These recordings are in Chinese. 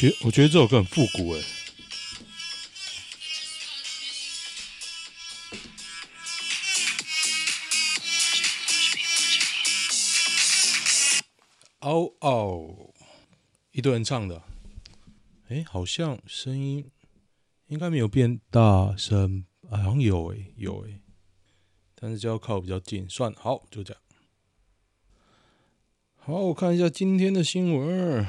觉我觉得这首歌很复古哎，嗷嗷，一堆人唱的，哎，好像声音应该没有变大声，好像有哎有哎，但是就要靠比较近，算好就这样。好，我看一下今天的新闻。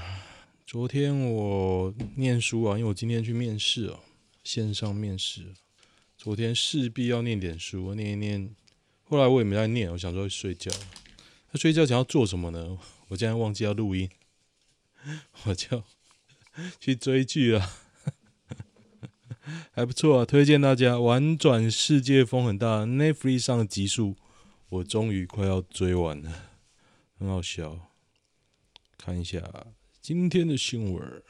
昨天我念书啊，因为我今天去面试啊，线上面试。昨天势必要念点书，念一念。后来我也没在念，我想说睡觉。那睡觉前要做什么呢？我竟然忘记要录音，我就去追剧了，还不错啊，推荐大家《玩转世界》风很大，Netflix 上的集数我终于快要追完了，很好笑。看一下。今天的新闻，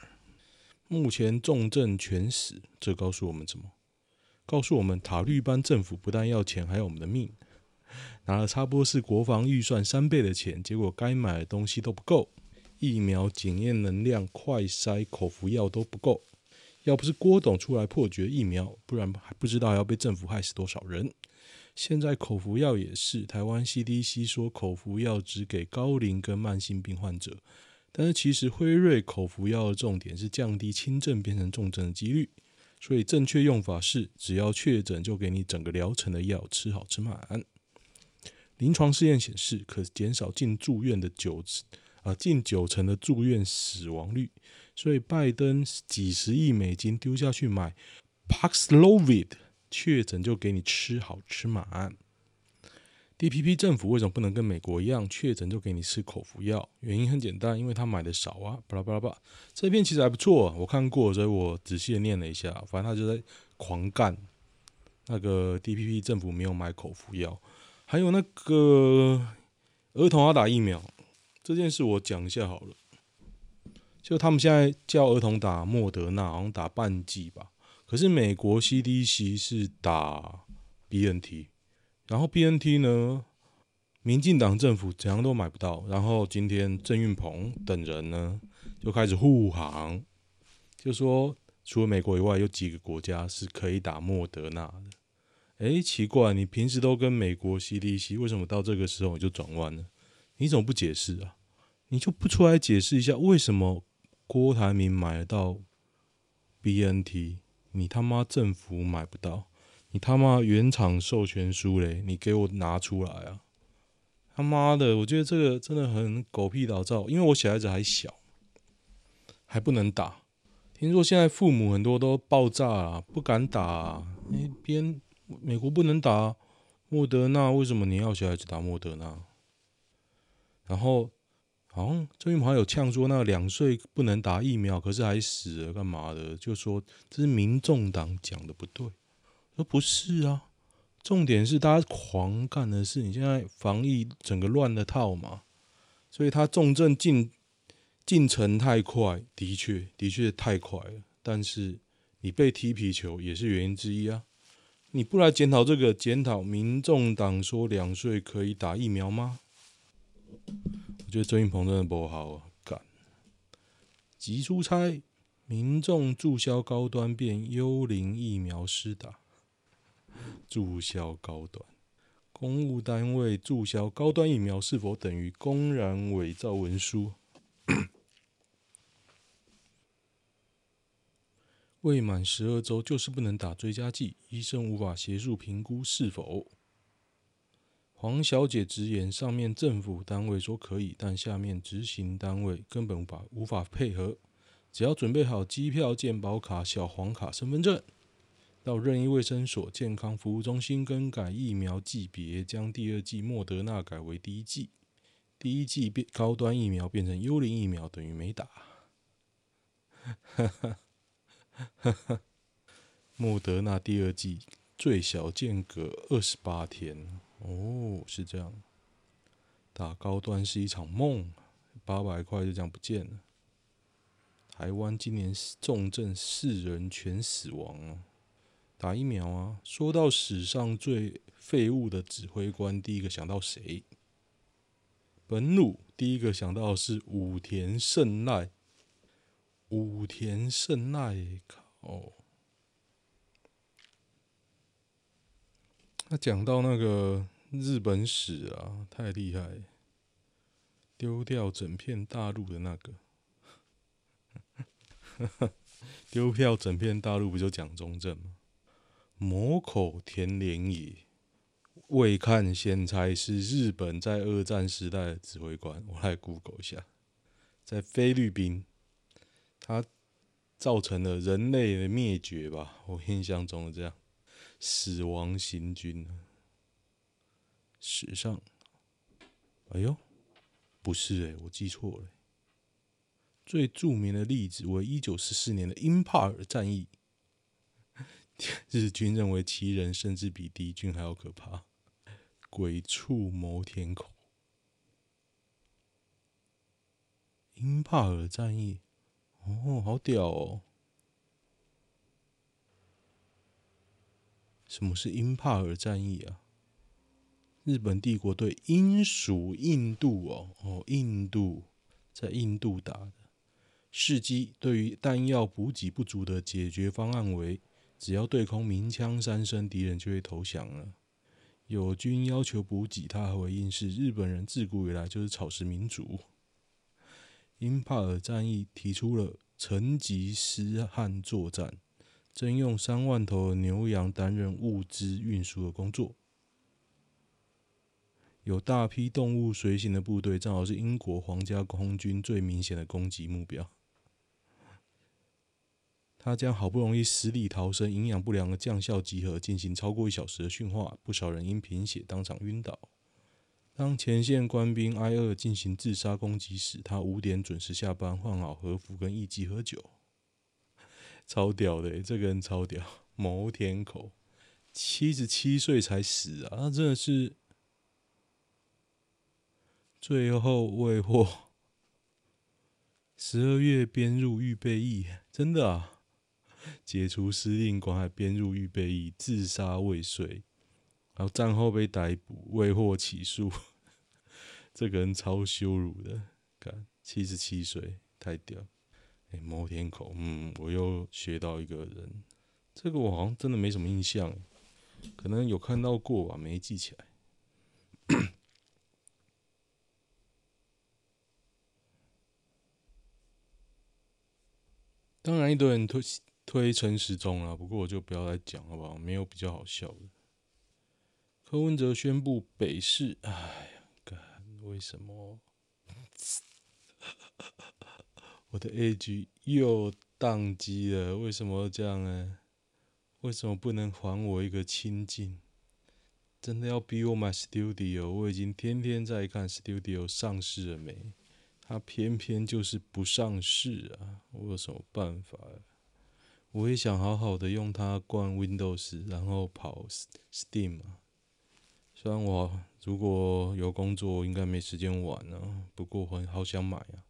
目前重症全死，这告诉我们什么？告诉我们塔利班政府不但要钱，还要我们的命。拿了差不多是国防预算三倍的钱，结果该买的东西都不够，疫苗检验能量、快筛、口服药都不够。要不是郭董出来破解疫苗，不然还不知道要被政府害死多少人。现在口服药也是，台湾 CDC 说口服药只给高龄跟慢性病患者。但是其实辉瑞口服药的重点是降低轻症变成重症的几率，所以正确用法是只要确诊就给你整个疗程的药，吃好吃满。临床试验显示可减少进住院的九啊近九成的住院死亡率，所以拜登几十亿美金丢下去买 Paxlovid，确诊就给你吃好吃满。DPP 政府为什么不能跟美国一样，确诊就给你吃口服药？原因很简单，因为他买的少啊。巴拉巴拉巴，这篇其实还不错，我看过，所以我仔细的念了一下。反正他就在狂干那个 DPP 政府没有买口服药，还有那个儿童要打疫苗这件事，我讲一下好了。就他们现在叫儿童打莫德纳，好像打半剂吧。可是美国 CDC 是打 BNT。然后 BNT 呢，民进党政府怎样都买不到。然后今天郑运鹏等人呢，就开始护航，就说除了美国以外，有几个国家是可以打莫德纳的。哎，奇怪，你平时都跟美国 CDC，为什么到这个时候你就转弯了？你怎么不解释啊？你就不出来解释一下，为什么郭台铭买得到 BNT，你他妈政府买不到？你他妈原厂授权书嘞？你给我拿出来啊！他妈的，我觉得这个真的很狗屁倒灶。因为我小孩子还小，还不能打。听说现在父母很多都爆炸啊，不敢打啊。那边美国不能打莫德纳，为什么你要小孩子打莫德纳？然后好像最近还有呛说，那两岁不能打疫苗，可是还死了，干嘛的？就说这是民众党讲的不对。说不是啊，重点是大家狂干的是你现在防疫整个乱了套嘛，所以他重症进进程太快，的确的确太快了。但是你被踢皮球也是原因之一啊，你不来检讨这个，检讨民众党说两岁可以打疫苗吗？我觉得周云鹏真的不好啊，干急出差，民众注销高端变幽灵疫苗施打。注销高端，公务单位注销高端疫苗是否等于公然伪造文书？未满十二周就是不能打追加剂，医生无法协助评估是否。黄小姐直言，上面政府单位说可以，但下面执行单位根本无法无法配合。只要准备好机票、健保卡、小黄卡、身份证，到任意卫生所、健康服务中心更改疫苗剂别，将第二剂莫德纳改为第一剂，第一剂变高端疫苗变成幽灵疫苗，等于没打。哈哈哈哈莫德纳第二季最小间隔二十八天。哦，是这样，打高端是一场梦，八百块就这样不见了。台湾今年重症四人全死亡哦，打疫苗啊！说到史上最废物的指挥官，第一个想到谁？本鲁第一个想到是武田胜赖，武田胜赖靠！他讲到那个。日本史啊，太厉害！丢掉整片大陆的那个，丢掉整片大陆不就蒋中正吗？某口田连也，未看先猜是日本在二战时代的指挥官。我来 Google 一下，在菲律宾，他造成了人类的灭绝吧？我印象中的这样，死亡行军。史上，哎呦，不是哎，我记错了。最著名的例子为一九四四年的英帕尔战役，日军认为其人甚至比敌军还要可怕。鬼畜谋田口，英帕尔战役，哦，好屌哦！什么是英帕尔战役啊？日本帝国对英属印度哦哦，印度在印度打的，事机对于弹药补给不足的解决方案为：只要对空鸣枪三声，敌人就会投降了。友军要求补给，他回应是：日本人自古以来就是草食民族。英帕尔战役提出了成吉思汗作战，征用三万头牛羊担任物资运输的工作。有大批动物随行的部队，正好是英国皇家空军最明显的攻击目标。他将好不容易死里逃生、营养不良的将校集合，进行超过一小时的训话，不少人因贫血当场晕倒。当前线官兵挨饿进行自杀攻击时，他五点准时下班，换好和服，跟艺妓喝酒。超屌的、这个人超屌，谋田口，七十七岁才死啊！他真的是。最后未获，十二月编入预备役，真的啊！解除司令官还编入预备役，自杀未遂，然后战后被逮捕，未获起诉。这个人超羞辱的，看七十七岁，太屌！哎、欸，谋田口，嗯，我又学到一个人，这个我好像真的没什么印象，可能有看到过吧，没记起来。当然，一堆人推推陈时中啊，不过我就不要来讲好不好？没有比较好笑的。柯文哲宣布北市，哎呀，干，为什么？我的 AG 又宕机了，为什么这样呢？为什么不能还我一个清净？真的要逼我买 Studio？我已经天天在看 Studio 上市了没？他偏偏就是不上市啊！我有什么办法？我也想好好的用它灌 Windows，然后跑 Steam 啊。虽然我如果有工作，应该没时间玩啊。不过我好想买啊！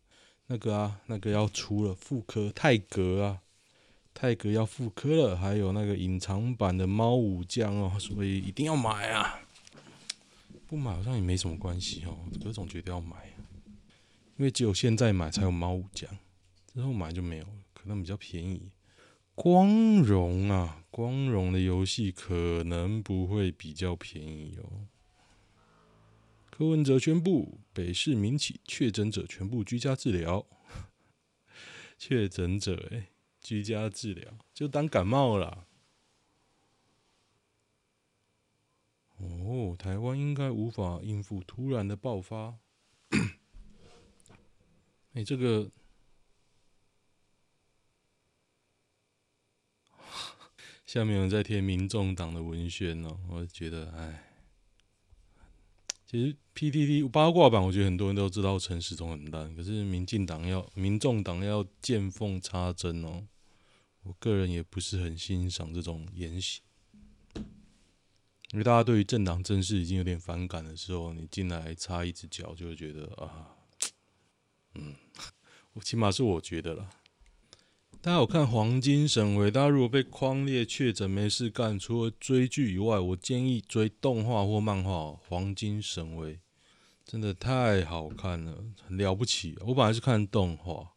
那个啊，那个要出了复刻泰格啊，泰格要复刻了，还有那个隐藏版的猫武将哦，所以一定要买啊！不买好像也没什么关系哦，可是总觉得要买。因为只有现在买才有猫武将，之后买就没有了，可能比较便宜。光荣啊，光荣的游戏可能不会比较便宜哦。柯文哲宣布，北市民企确诊者全部居家治疗。确诊者哎，居家治疗就当感冒了。哦，台湾应该无法应付突然的爆发。哎、欸，这个下面有人在贴民众党的文宣哦，我觉得哎。其实 PTT 八卦版，我觉得很多人都知道陈时中很烂，可是民进党要、民众党要见缝插针哦。我个人也不是很欣赏这种言行，因为大家对于政党政事已经有点反感的时候，你进来插一只脚，就会觉得啊，嗯，我起码是我觉得了。大家有看《黄金神威》？大家如果被框列确诊没事干，除了追剧以外，我建议追动画或漫画《黄金神威》，真的太好看了，很了不起。我本来是看动画，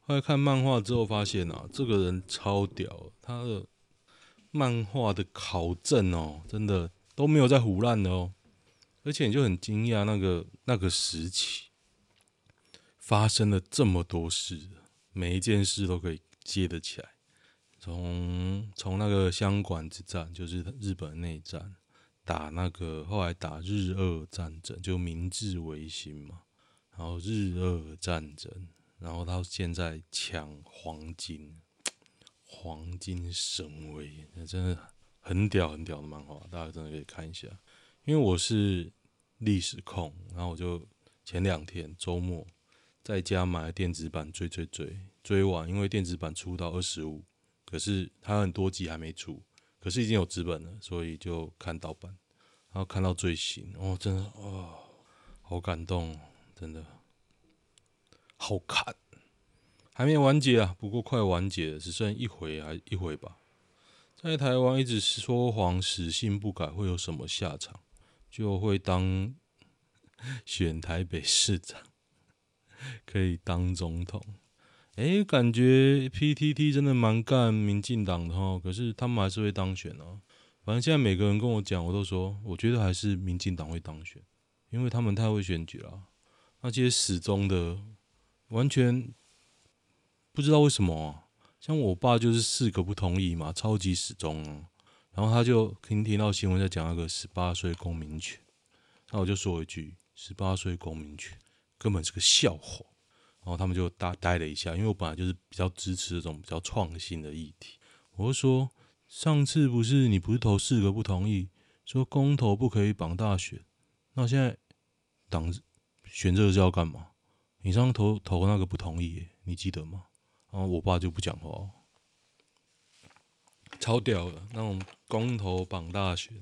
后来看漫画之后发现啊，这个人超屌，他的漫画的考证哦，真的都没有在胡乱的哦，而且你就很惊讶，那个那个时期发生了这么多事，每一件事都可以。接得起来，从从那个香馆之战，就是日本内战，打那个后来打日俄战争，就明治维新嘛，然后日俄战争，然后到现在抢黄金，黄金神威，那真的很屌很屌的漫画，大家真的可以看一下。因为我是历史控，然后我就前两天周末在家买了电子版追追追。追完，因为电子版出到二十五，可是它很多集还没出，可是已经有纸本了，所以就看盗版，然后看到最新，哦，真的，哦，好感动，真的，好看，还没完结啊，不过快完结了，只剩一回还一回吧。在台湾一直说谎，死性不改，会有什么下场？就会当 选台北市长，可以当总统。哎、感觉 PTT 真的蛮干民进党的哈，可是他们还是会当选哦、反正现在每个人跟我讲，我都说，我觉得还是民进党会当选，因为他们太会选举了。那些死忠的，完全不知道为什么啊。像我爸就是四个不同意嘛，超级死忠啊。然后他就听听到新闻在讲那个十八岁公民权，那我就说一句：十八岁公民权根本是个笑话。然后他们就呆呆了一下，因为我本来就是比较支持这种比较创新的议题。我就说，上次不是你不是投四个不同意，说公投不可以绑大选，那现在党选这个是要干嘛？你上次投投那个不同意，你记得吗？然后我爸就不讲话，超屌的那种公投绑大选，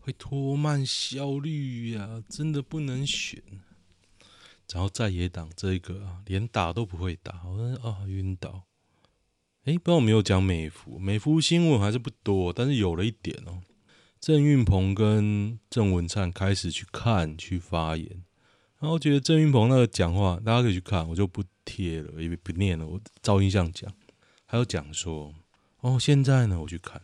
会拖慢效率呀、真的不能选。然后在野党这一个啊，连打都不会打，我说啊晕倒。哎，不知道有没有讲美服，美服新闻还是不多，但是有了一点哦。郑运鹏跟郑文灿开始去看去发言，然后觉得郑运鹏那个讲话，大家可以去看，我就不贴了，也不念了，我照印象讲。还有讲说，哦，现在呢，我去看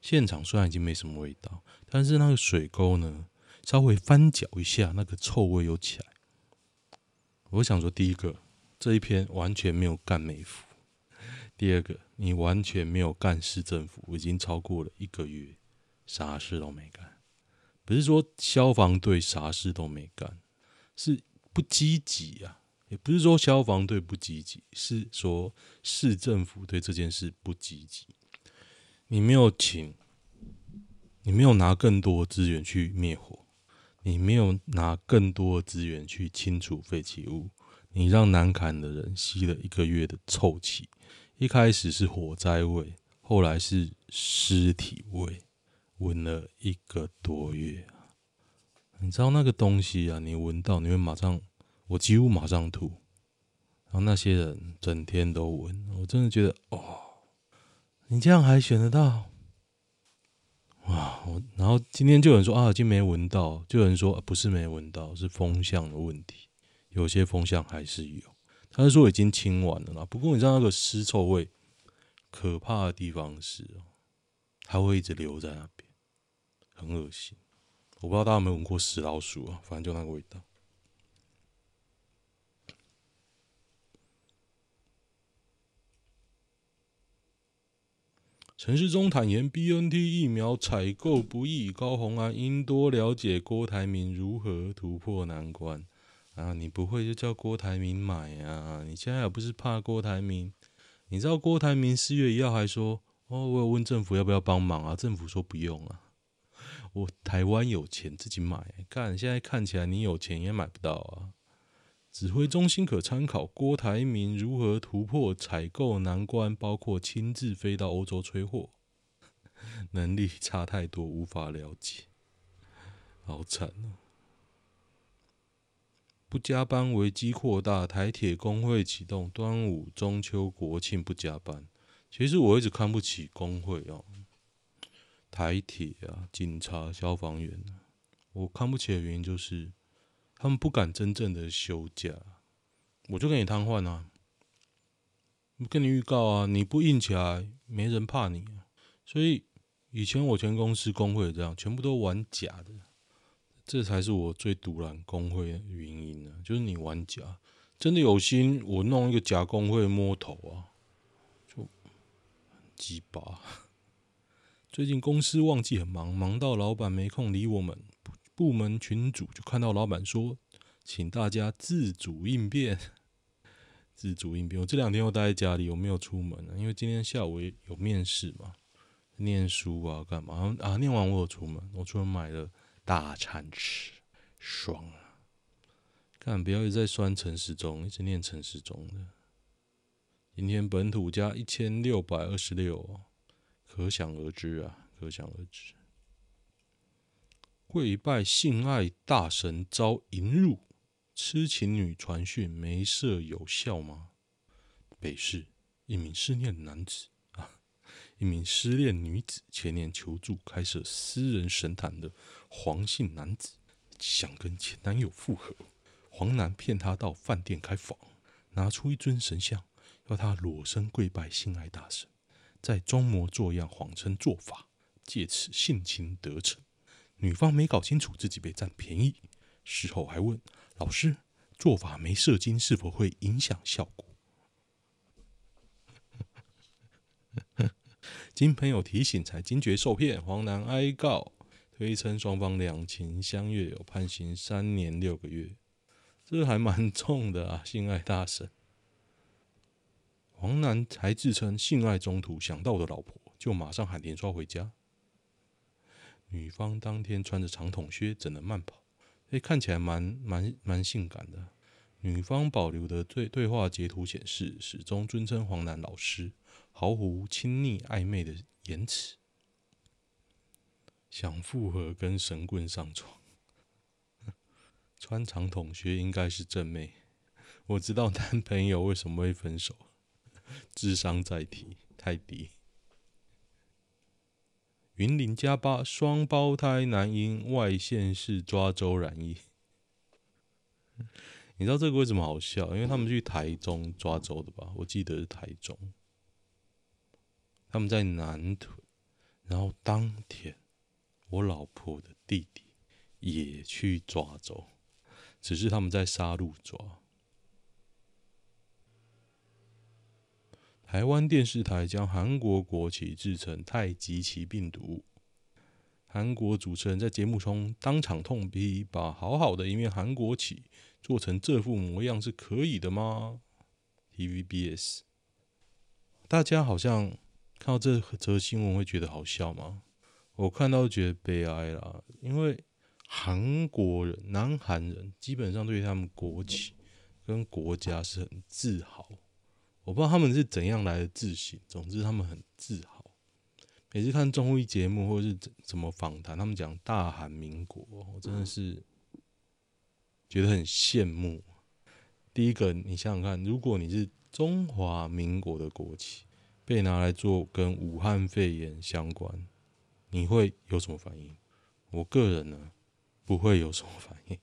现场，虽然已经没什么味道，但是那个水沟呢，稍微翻搅一下，那个臭味又起来。我想说，第一个，这一篇完全没有干美服；第二个，你完全没有干市政府，已经超过了一个月，啥事都没干。不是说消防队啥事都没干，是不积极啊；也不是说消防队不积极，是说市政府对这件事不积极。你没有请，你没有拿更多资源去灭火。你没有拿更多的资源去清除废弃物，你让南崁的人吸了一个月的臭气。一开始是火灾味，后来是尸体味，闻了一个多月。你知道那个东西啊？你闻到你会马上，我几乎马上吐。然后那些人整天都闻，我真的觉得哦，你这样还选得到？哇！我然后今天就有人说啊，已经没闻到，就有人说啊不是没闻到，是风向的问题。有些风向还是有，他是说已经清完了啦。不过你知道那个尸臭味，可怕的地方是哦，它会一直留在那边，很恶心。我不知道大家有没有闻过死老鼠啊？反正就那个味道。陈时中坦言，BNT 疫苗采购不易，高虹安应多了解郭台铭如何突破难关。啊，你不会就叫郭台铭买啊？你现在也不是怕郭台铭？你知道郭台铭四月一号还说，哦，我有问政府要不要帮忙啊？政府说不用啊。我台湾有钱自己买，干，现在看起来你有钱也买不到啊。指挥中心可参考郭台铭如何突破采购难关，包括亲自飞到欧洲催货，能力差太多，无法了解，好惨哦！不加班危机扩大，台铁工会启动端午、中秋、国庆不加班。其实我一直看不起工会哦，台铁啊、警察、消防员啊，我看不起的原因就是。他们不敢真正的休假，我就跟你瘫痪啊！跟你预告啊，你不硬起来，没人怕你。所以以前我前公司工会这样，全部都玩假的，这才是我最赌烂工会的原因呢。就是你玩假，真的有心，我弄一个假工会摸头啊，就鸡巴。最近公司旺季很忙，忙到老板没空理我们。部门群组就看到老板说，请大家自主应变，自主应变。我这两天又待在家里，我没有出门，因为今天下午有面试嘛，念书啊，干嘛啊？念完我有出门，我出门买了大餐吃，爽啊！干，不要一直在酸陈时中，一直念陈时中的。今天本土加一千六百二十六，可想而知啊，可想而知。跪拜性爱大神遭淫辱，痴情女传讯没射有效吗？北市一名失恋男子啊，一名失恋女子前年求助开设私人神坛的黄姓男子，想跟前男友复合，黄男骗她到饭店开房，拿出一尊神像，要她裸身跪拜性爱大神，再装模作样谎称做法，借此性侵得逞。女方没搞清楚自己被占便宜，事后还问老师：“做法没射精是否会影响效果？” 经朋友提醒才惊觉受骗，黄男哀告，推称双方两情相悦，有判刑三年六个月，这还蛮重的啊！性爱大神黄男还自称性爱中途想到我的老婆，就马上喊连刷回家。女方当天穿着长筒靴，整人慢跑，诶，看起来蛮蛮蛮性感的。女方保留的对对话截图显示，始终尊称黄男老师，毫无亲昵暧昧的言辞。想复合跟神棍上床，穿长筒靴应该是正妹。我知道男朋友为什么会分手，智商在提太低。云林加八双胞胎男婴外县市抓周染疫，你知道这个为什么好笑？因为他们去台中抓周的吧？我记得是台中，他们在南屯，然后当天我老婆的弟弟也去抓周，只是他们在杀鹿抓。台湾电视台将韩国国旗制成太极旗病毒，韩国主持人在节目中当场痛批：“把好好的一面韩国旗做成这副模样是可以的吗？”TVBS，大家好像看到这则新闻会觉得好笑吗？我看到觉得悲哀啦，因为韩国人、南韩人基本上对他们国旗跟国家是很自豪。我不知道他们是怎样来的自信，总之他们很自豪。每次看综艺节目或者是怎么访谈，他们讲大韩民国，我真的是觉得很羡慕。第一个，你想想看，如果你是中华民国的国旗被拿来做跟武汉肺炎相关，你会有什么反应？我个人呢，不会有什么反应，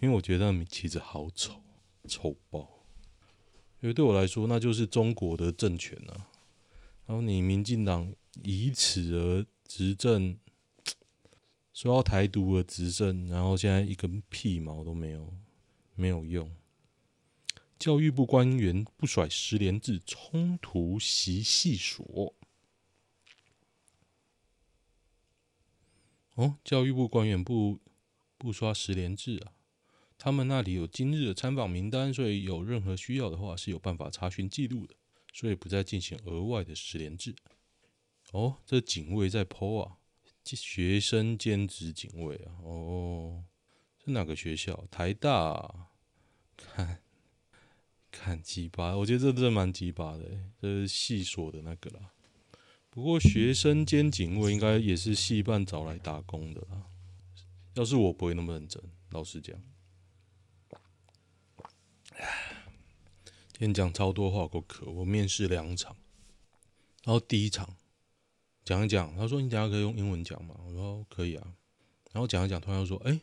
因为我觉得那旗子好丑，丑爆。因为对我来说，那就是中国的政权啊，然后你民进党以此而执政，说要台独而执政，然后现在一根屁毛都没有，没有用。教育部官员不甩十连制，冲突习细说。哦，教育部官员不不刷十连制啊。他们那里有今日的参访名单，所以有任何需要的话是有办法查询记录的，所以不再进行额外的十连制。哦，这警卫在 po 啊，学生兼职警卫啊，哦，是哪个学校？台大，看看鸡巴，我觉得这真的蛮鸡巴的，这是系所的那个啦。不过学生兼警卫应该也是系办找来打工的啦。要是我不会那么认真，老实讲。今天讲超多话，够渴。我面试两场，然后第一场讲一讲，他说：“你等下可以用英文讲吗？”我说：“可以啊。”然后讲一讲，突然又说：“哎，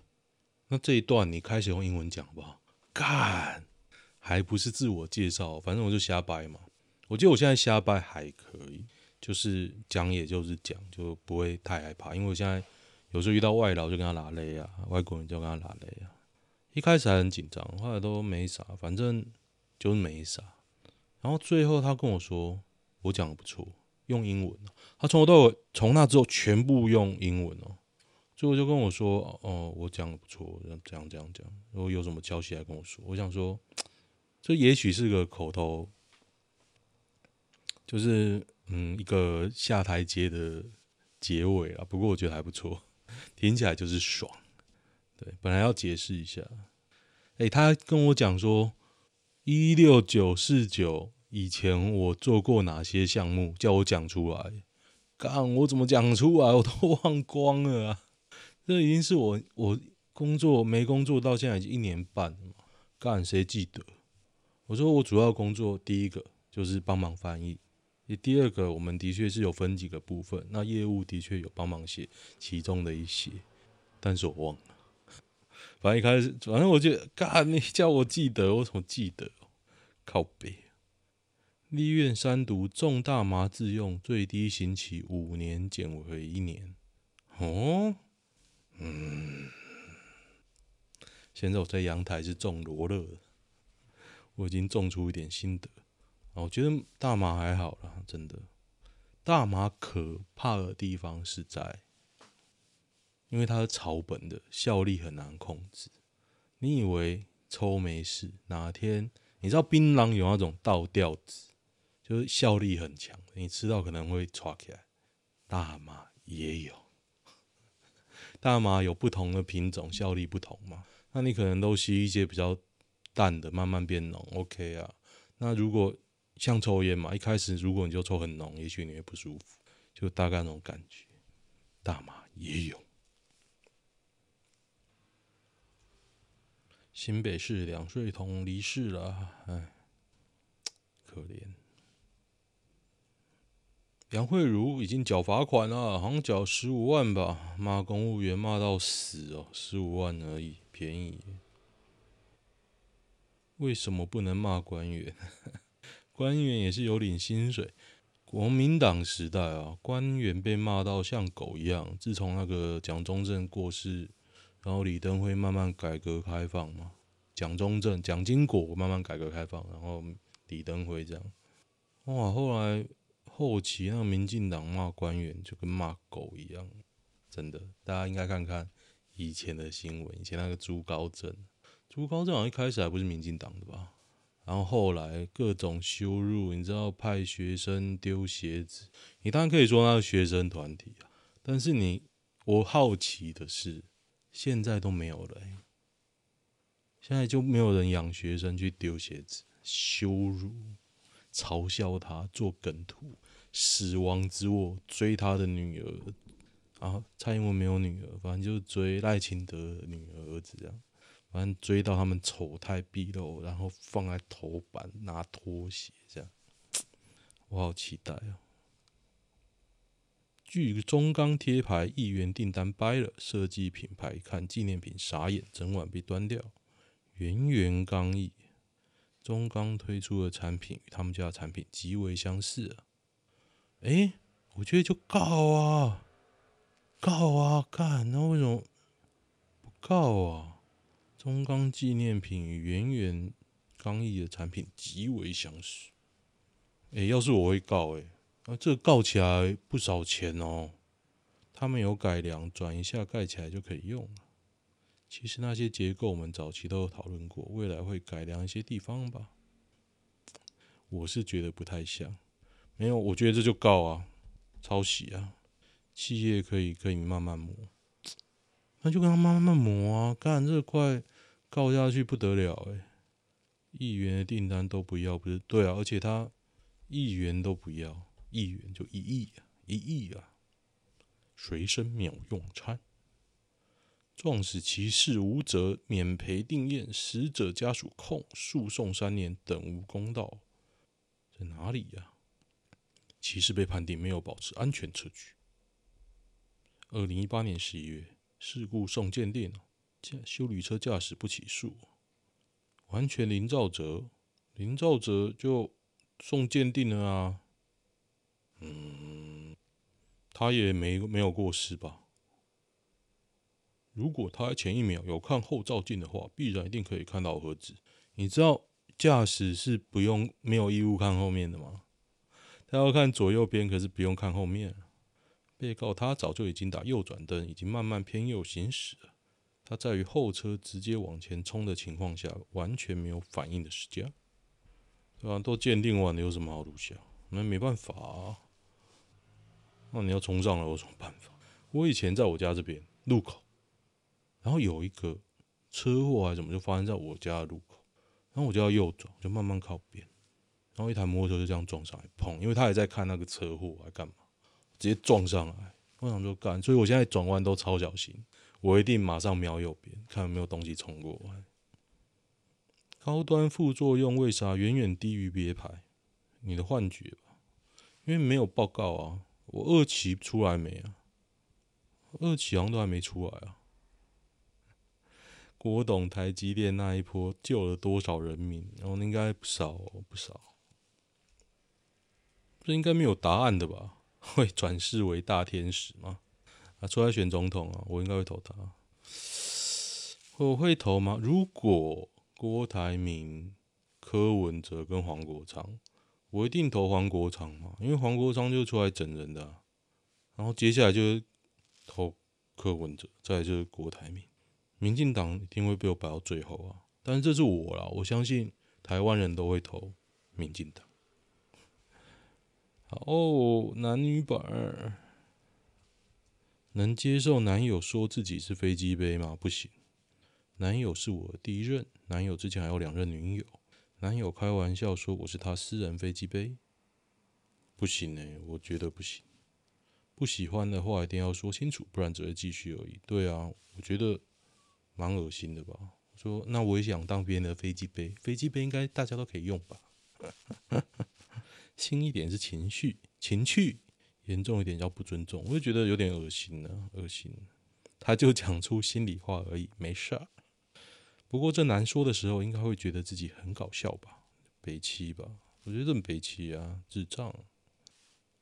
那这一段你开始用英文讲好不好？”干，还不是自我介绍，反正我就瞎掰嘛。我觉得我现在瞎掰还可以。就是讲，也就是讲，就不会太害怕。因为我现在有时候遇到外劳，就跟他拉雷啊，外国人就跟他拉雷啊。一开始还很紧张，后来都没啥，反正就是没啥。然后最后他跟我说，我讲的不错，用英文。他从头到尾，从那之后全部用英文哦。最后就跟我说，哦，我讲的不错，这样这样这样。如果有什么消息来跟我说，我想说，这也许是个口头，就是。嗯，一个下台阶的结尾啊，不过我觉得还不错，听起来就是爽。对，本来要解释一下，哎、他跟我讲说，一六九四九以前我做过哪些项目，叫我讲出来。干，我怎么讲出来？我都忘光了啊！这已经是我我工作没工作到现在已经一年半了嘛。干，谁记得？我说我主要工作第一个就是帮忙翻译。第二个，我们的确是有分几个部分，那业务的确有帮忙写其中的一些，但是我忘了。反正一开始，反正我觉得，干，你叫我记得，我怎么记得？靠北。立院三读，种大麻自用，最低刑期五年减为一年。哦，嗯。现在我在阳台是种罗勒，我已经种出一点心得。我觉得大麻还好啦，真的。大麻可怕的地方是在，因为它是草本的，效力很难控制。你以为抽没事，哪天你知道槟榔有那种倒吊子，就是效力很强，你吃到可能会唰起来。大麻也有，大麻有不同的品种，效力不同嘛。那你可能都吸一些比较淡的，慢慢变浓，OK 啊。那如果像抽烟嘛，一开始如果你就抽很浓，也许你会不舒服，就大概那种感觉。大麻也有。新北市两岁童离世了，唉，可怜。杨慧如已经缴罚款了，好像缴十五万吧，骂公务员骂到死哦，十五万而已，便宜。为什么不能骂官员？官员也是有领薪水。国民党时代啊，官员被骂到像狗一样。自从那个蒋中正过世，然后李登辉慢慢改革开放嘛，蒋中正、蒋经国慢慢改革开放，然后李登辉这样。哇，后来后期那个民进党骂官员就跟骂狗一样，真的，大家应该看看以前的新闻，以前那个朱高正，朱高正好像一开始还不是民进党的吧？然后后来各种羞辱，你知道派学生丢鞋子，你当然可以说那是学生团体啊。但是你，我好奇的是，现在都没有了，现在就没有人养学生去丢鞋子，羞辱、嘲笑他，做梗图，死亡之握追他的女儿啊，蔡英文没有女儿，反正就是追赖清德的女儿儿子这样。反正追到他们丑态毕露，然后放在头版拿拖鞋这样，我好期待哦！据中钢贴牌，一元订单掰了，设计品牌看纪念品傻眼，整晚被端掉。圆圆刚毅，中钢推出的产品与他们家的产品极为相似啊！哎，我觉得就告啊，告啊，干，那为什么不告啊？中钢纪念品与圆圆刚毅的产品极为相似。哎，要是我会告哎，啊，这个告起来不少钱哦。他们有改良，转一下盖起来就可以用了。其实那些结构我们早期都有讨论过，未来会改良一些地方吧。我是觉得不太像，没有，我觉得这就告啊，抄袭啊，企业可以可以慢慢磨，那就跟他慢慢磨啊，干这块告下去不得了诶、欸，亿元的订单都不要，不是？对啊，而且他一元都不要，一元就一亿啊，一亿啊，随身秒用餐。撞死骑士无责，免赔定谳，死者家属控诉讼三年，等无公道，在哪里呀、啊？骑士被判定没有保持安全车距。二零一八年十一月，事故送鉴定，驾修旅车驾驶不起诉，完全零肇责，零肇责就送鉴定了啊。嗯，他也没没有过失吧？如果他前一秒有看后照镜的话，必然一定可以看到盒子。你知道驾驶是不用没有义务看后面的吗？他要看左右边，可是不用看后面。被告他早就已经打右转灯，已经慢慢偏右行驶了。他在于后车直接往前冲的情况下，完全没有反应的时间。对吧？都鉴定完了，有什么好录像？那没办法啊。那你要冲上来，有什么办法？我以前在我家这边路口。然后有一个车祸还是怎么，就发生在我家的路口。然后我就要右转，就慢慢靠边。然后一台摩托车就这样撞上来，砰！因为他也在看那个车祸，还干嘛？直接撞上来。我想说干，所以我现在转弯都超小心，我一定马上瞄右边，看有没有东西冲过来。高端副作用为啥远远低于别牌？你的幻觉吧？因为没有报告啊。我二期出来没啊？二期好像都还没出来啊。郭董台积电那一波救了多少人命？然后应该不少不少，这应该没有答案的吧？会转世为大天使吗？啊，出来选总统啊，我应该会投他。我会投吗？如果郭台铭、柯文哲跟黄国昌，我一定投黄国昌嘛，因为黄国昌就出来整人的。然后接下来就是投柯文哲，再来就是郭台铭。民进党一定会被我摆到最后啊！但是这是我啦，我相信台湾人都会投民进党。好哦，男女版能接受男友说自己是飞机杯吗？不行，男友是我的第一任，男友之前还有两任女友，男友开玩笑说我是他私人飞机杯，不行呢、我觉得不行。不喜欢的话一定要说清楚，不然只会继续而已。对啊，我觉得。蛮恶心的吧？我说，那我也想当别人的飞机杯，飞机杯应该大家都可以用吧？轻一点是情绪，情趣；严重一点叫不尊重。我就觉得有点恶心呢，恶心。他就讲出心里话而已，没事儿。不过这难说的时候，应该会觉得自己很搞笑吧？北七吧？我觉得这么北七啊，智障。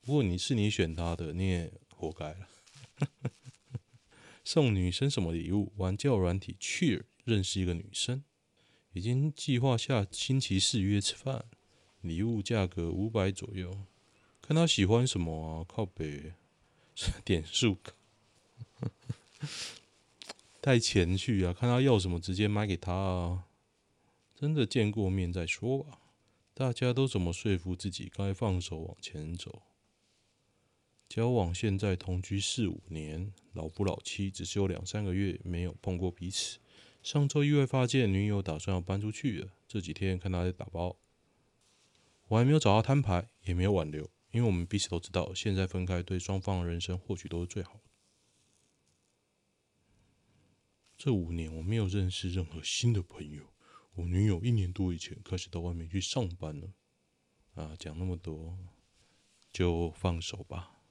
不过你是你选他的，你也活该了。送女生什么礼物？玩交友软体去认识一个女生，已经计划下星期四约吃饭，礼物价格五百左右，看她喜欢什么啊？靠北，点数带钱去啊？看他要什么，直接买给他啊？真的见过面再说吧。大家都怎么说服自己该放手往前走？交往现在同居四五年，老夫老妻，只是有两三个月没有碰过彼此。上周意外发现女友打算要搬出去了，这几天看她在打包，我还没有找她摊牌，也没有挽留，因为我们彼此都知道，现在分开对双方人生或许都是最好的。这五年我没有认识任何新的朋友，我女友一年多以前开始到外面去上班了。啊，讲那么多，就放手吧。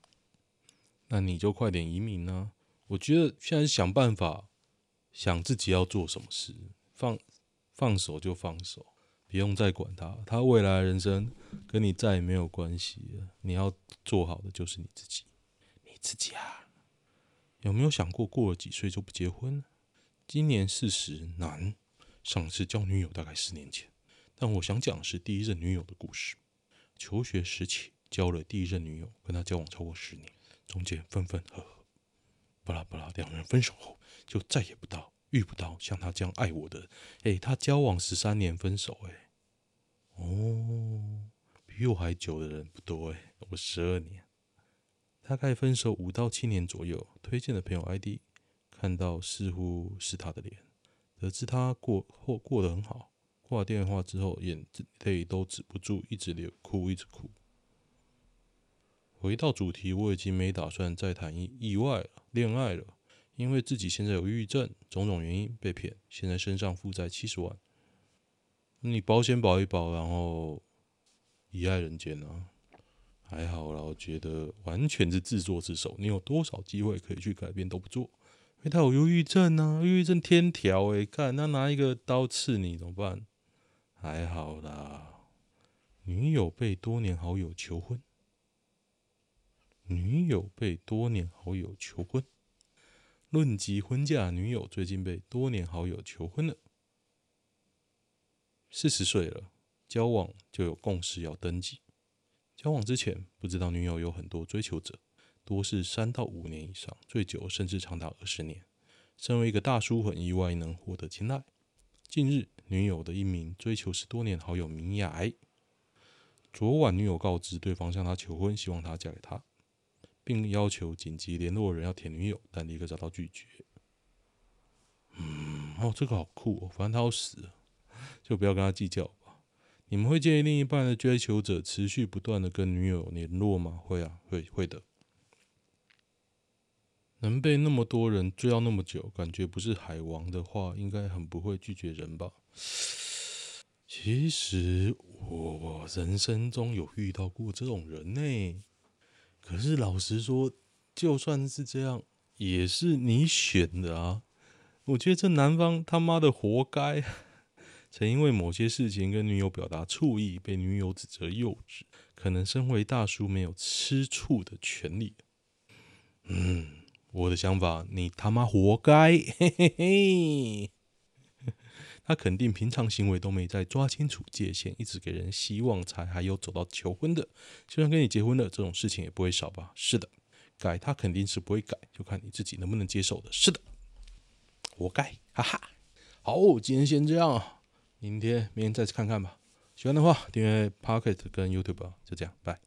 那你就快点移民呢？我觉得现在想办法，想自己要做什么事，放放手就放手，不用再管他，他未来的人生跟你再也没有关系了。你要做好的就是你自己，你自己啊，有没有想过过了几岁就不结婚？今年四十男，上次交女友大概十年前，但我想讲的是第一任女友的故事。求学时期交了第一任女友，跟她交往超过十年。中间分分合合，巴拉巴拉，两人分手后就再也不到遇不到像他这样爱我的。哎，他交往十三年分手，哎，哦，比我还久的人不多哎，我十二年，大概分手五到七年左右。推荐的朋友 ID 看到似乎是他的脸，得知他过或过得很好。挂电话之后，眼泪都止不住，一直流，哭，一直哭。回到主题，我已经没打算再谈意意外了，恋爱了，因为自己现在有抑郁症，种种原因被骗，现在身上负债七十万。你保险保一保，然后遗爱人间啊，还好啦，我觉得完全是自作自受。你有多少机会可以去改变都不做，因为他有忧郁症啊，忧郁症天条诶、欸，看他拿一个刀刺你怎么办？还好啦，女友被多年好友求婚。女友被多年好友求婚，论及婚嫁，女友最近被多年好友求婚了。四十岁了，交往就有共识要登记。交往之前不知道女友有很多追求者，多是三到五年以上，最久甚至长达二十年。身为一个大叔，很意外能获得青睐。近日，女友的一名追求是多年好友明雅。昨晚，女友告知对方向她求婚，希望她嫁给他。并要求紧急联络人要舔女友，但立刻遭到拒绝。嗯，哦，这个好酷哦，反正他要死，就不要跟他计较吧。你们会建议另一半的追求者持续不断的跟女友联络吗？会啊，会会的。能被那么多人追到那么久，感觉不是海王的话，应该很不会拒绝人吧？其实我人生中有遇到过这种人呢。可是老实说，就算是这样，也是你选的啊！我觉得这男方他妈的活该，曾因为某些事情跟女友表达醋意，被女友指责幼稚，可能身为大叔没有吃醋的权利。嗯，我的想法，你他妈活该！嘿嘿嘿。他肯定平常行为都没在抓清楚界限，一直给人希望，才还有走到求婚的。就算跟你结婚了，这种事情也不会少吧？是的，改他肯定是不会改，就看你自己能不能接受的。是的，活该，哈哈。好，今天先这样，明天明天再次看看吧。喜欢的话，订阅 Pocket 跟 YouTube。就这样，拜。